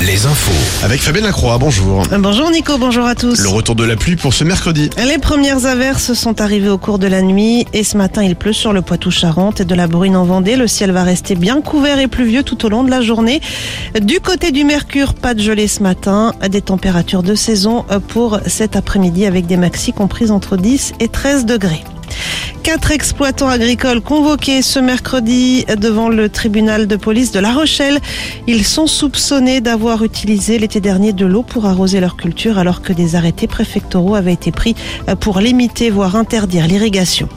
Les infos. Avec Fabien Lacroix, bonjour. Bonjour Nico, bonjour à tous. Le retour de la pluie pour ce mercredi. Les premières averses sont arrivées au cours de la nuit et ce matin il pleut sur le Poitou-Charentes et de la bruine en Vendée. Le ciel va rester bien couvert et pluvieux tout au long de la journée. Du côté du Mercure, pas de gelée ce matin. Des températures de saison pour cet après-midi avec des maxis comprises entre 10 et 13 degrés. Quatre exploitants agricoles convoqués ce mercredi devant le tribunal de police de La Rochelle. Ils sont soupçonnés d'avoir utilisé l'été dernier de l'eau pour arroser leur culture alors que des arrêtés préfectoraux avaient été pris pour limiter voire interdire l'irrigation.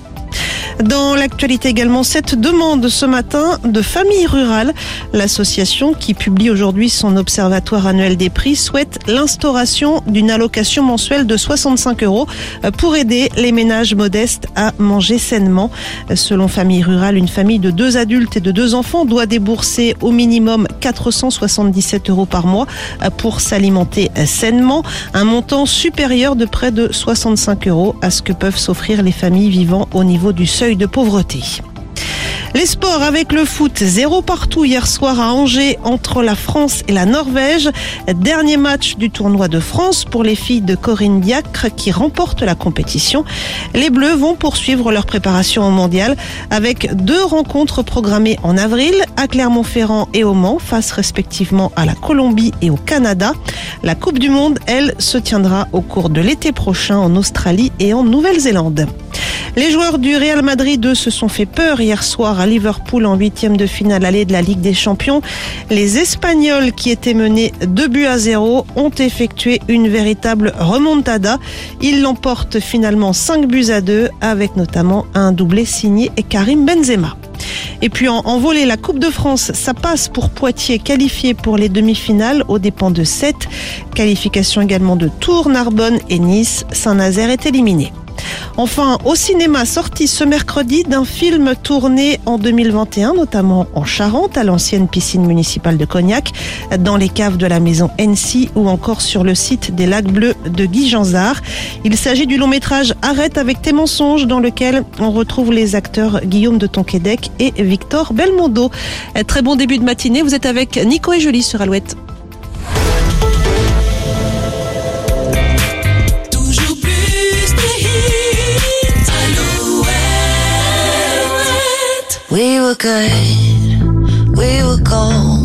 Dans l'actualité également, cette demande ce matin de Famille Rurale, l'association qui publie aujourd'hui son observatoire annuel des prix, souhaite l'instauration d'une allocation mensuelle de 65 euros pour aider les ménages modestes à manger sainement. Selon Famille Rurale, une famille de deux adultes et de deux enfants doit débourser au minimum 477 euros par mois pour s'alimenter sainement, un montant supérieur de près de 65 euros à ce que peuvent s'offrir les familles vivant au niveau du seuil de pauvreté. Les sports avec le foot, zéro partout hier soir à Angers entre la France et la Norvège. Dernier match du tournoi de France pour les filles de Corinne Diacre qui remportent la compétition. Les Bleus vont poursuivre leur préparation au mondial avec deux rencontres programmées en avril à Clermont-Ferrand et au Mans face respectivement à la Colombie et au Canada. La Coupe du Monde, elle, se tiendra au cours de l'été prochain en Australie et en Nouvelle-Zélande. Les joueurs du Real Madrid, se sont fait peur hier soir à Liverpool en huitième de finale allée de la Ligue des Champions. Les Espagnols, qui étaient menés 2 buts à 0, ont effectué une véritable remontada. Ils l'emportent finalement 5 buts à 2, avec notamment un doublé signé Karim Benzema. Et puis en, en la Coupe de France, ça passe pour Poitiers, qualifié pour les demi-finales aux dépens de 7. Qualification également de Tours, Narbonne et Nice. Saint-Nazaire est éliminé. Enfin, au cinéma, sorti ce mercredi d'un film tourné en 2021, notamment en Charente, à l'ancienne piscine municipale de Cognac, dans les caves de la maison NC ou encore sur le site des lacs bleus de Guy Janzard. Il s'agit du long métrage Arrête avec tes mensonges, dans lequel on retrouve les acteurs Guillaume de Tonquédec et Victor Belmondo. Très bon début de matinée, vous êtes avec Nico et Julie sur Alouette. We were good, we were gold.